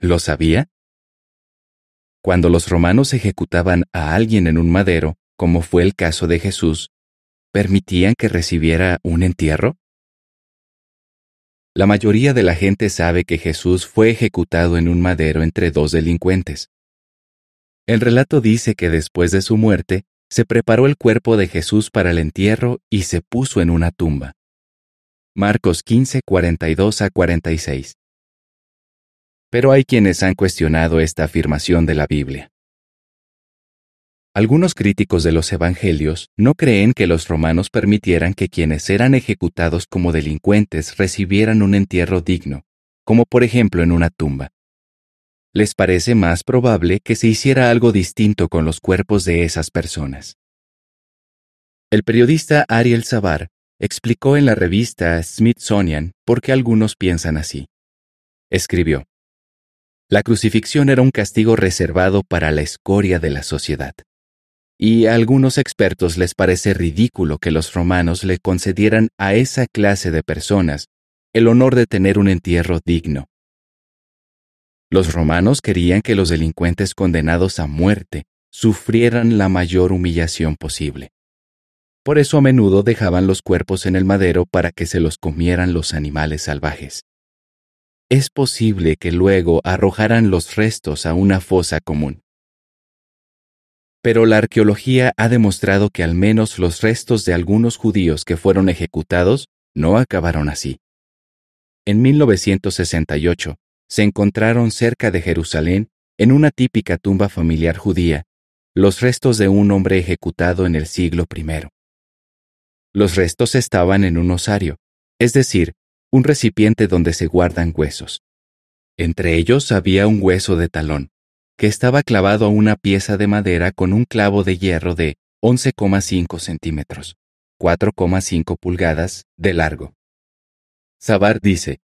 ¿Lo sabía? Cuando los romanos ejecutaban a alguien en un madero, como fue el caso de Jesús, ¿permitían que recibiera un entierro? La mayoría de la gente sabe que Jesús fue ejecutado en un madero entre dos delincuentes. El relato dice que después de su muerte, se preparó el cuerpo de Jesús para el entierro y se puso en una tumba. Marcos 15, 42 a 46. Pero hay quienes han cuestionado esta afirmación de la Biblia. Algunos críticos de los Evangelios no creen que los romanos permitieran que quienes eran ejecutados como delincuentes recibieran un entierro digno, como por ejemplo en una tumba. Les parece más probable que se hiciera algo distinto con los cuerpos de esas personas. El periodista Ariel Savar explicó en la revista Smithsonian por qué algunos piensan así. Escribió, La crucifixión era un castigo reservado para la escoria de la sociedad y a algunos expertos les parece ridículo que los romanos le concedieran a esa clase de personas el honor de tener un entierro digno. Los romanos querían que los delincuentes condenados a muerte sufrieran la mayor humillación posible. Por eso a menudo dejaban los cuerpos en el madero para que se los comieran los animales salvajes. Es posible que luego arrojaran los restos a una fosa común pero la arqueología ha demostrado que al menos los restos de algunos judíos que fueron ejecutados no acabaron así. En 1968 se encontraron cerca de Jerusalén, en una típica tumba familiar judía, los restos de un hombre ejecutado en el siglo I. Los restos estaban en un osario, es decir, un recipiente donde se guardan huesos. Entre ellos había un hueso de talón, que estaba clavado a una pieza de madera con un clavo de hierro de 11,5 centímetros, 4,5 pulgadas, de largo. Sabar dice,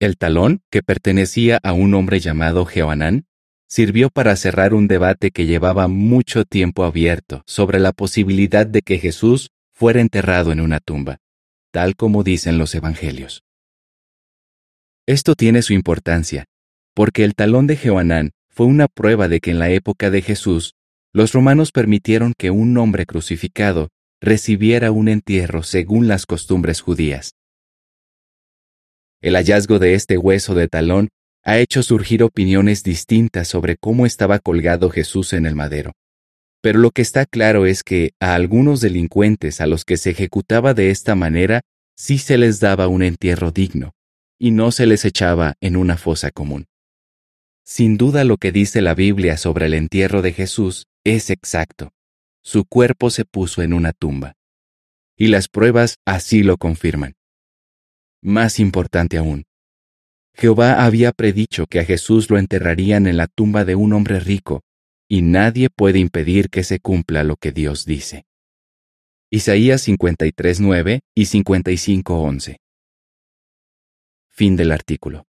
el talón, que pertenecía a un hombre llamado Jehoanán, sirvió para cerrar un debate que llevaba mucho tiempo abierto sobre la posibilidad de que Jesús fuera enterrado en una tumba, tal como dicen los evangelios. Esto tiene su importancia, porque el talón de Jehoanán fue una prueba de que en la época de Jesús, los romanos permitieron que un hombre crucificado recibiera un entierro según las costumbres judías. El hallazgo de este hueso de talón ha hecho surgir opiniones distintas sobre cómo estaba colgado Jesús en el madero. Pero lo que está claro es que a algunos delincuentes a los que se ejecutaba de esta manera sí se les daba un entierro digno, y no se les echaba en una fosa común. Sin duda lo que dice la Biblia sobre el entierro de Jesús es exacto. Su cuerpo se puso en una tumba. Y las pruebas así lo confirman. Más importante aún, Jehová había predicho que a Jesús lo enterrarían en la tumba de un hombre rico, y nadie puede impedir que se cumpla lo que Dios dice. Isaías 53.9 y 55.11. Fin del artículo.